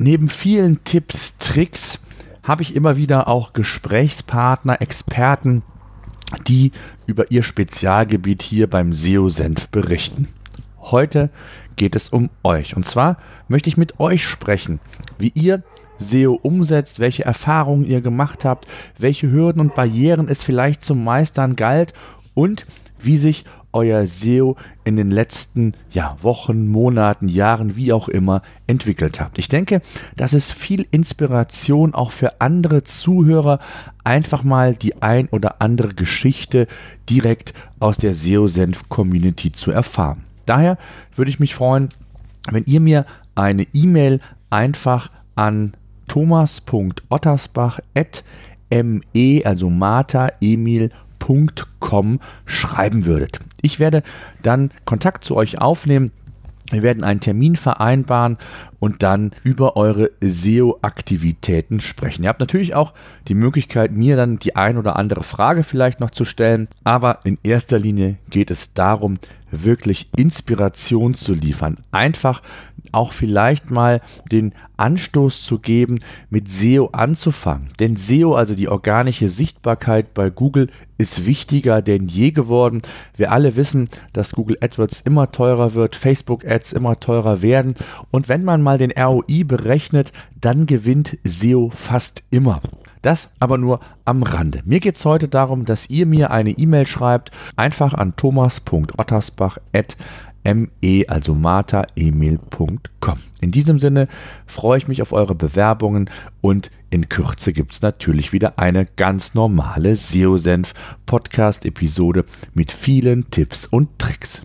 Neben vielen Tipps, Tricks habe ich immer wieder auch Gesprächspartner, Experten, die über ihr Spezialgebiet hier beim SEO-Senf berichten. Heute geht es um euch. Und zwar möchte ich mit euch sprechen, wie ihr SEO umsetzt, welche Erfahrungen ihr gemacht habt, welche Hürden und Barrieren es vielleicht zum Meistern galt und wie sich euer SEO in den letzten ja, Wochen, Monaten, Jahren, wie auch immer entwickelt habt. Ich denke, das ist viel Inspiration auch für andere Zuhörer, einfach mal die ein oder andere Geschichte direkt aus der SEO-Senf-Community zu erfahren. Daher würde ich mich freuen, wenn ihr mir eine E-Mail einfach an thomas.ottersbach.me, also Martha www.com schreiben würdet. Ich werde dann Kontakt zu euch aufnehmen. Wir werden einen Termin vereinbaren und dann über eure SEO-Aktivitäten sprechen. Ihr habt natürlich auch die Möglichkeit, mir dann die ein oder andere Frage vielleicht noch zu stellen, aber in erster Linie geht es darum, wirklich Inspiration zu liefern. Einfach auch vielleicht mal den Anstoß zu geben, mit SEO anzufangen. Denn SEO, also die organische Sichtbarkeit bei Google, ist wichtiger denn je geworden. Wir alle wissen, dass Google AdWords immer teurer wird, Facebook Ads immer teurer werden. Und wenn man mal den ROI berechnet, dann gewinnt SEO fast immer. Das aber nur am Rande. Mir geht es heute darum, dass ihr mir eine E-Mail schreibt, einfach an thomas.ottersbach.me, also marthaemil.com. In diesem Sinne freue ich mich auf eure Bewerbungen und in Kürze gibt es natürlich wieder eine ganz normale SEO-Senf-Podcast-Episode mit vielen Tipps und Tricks.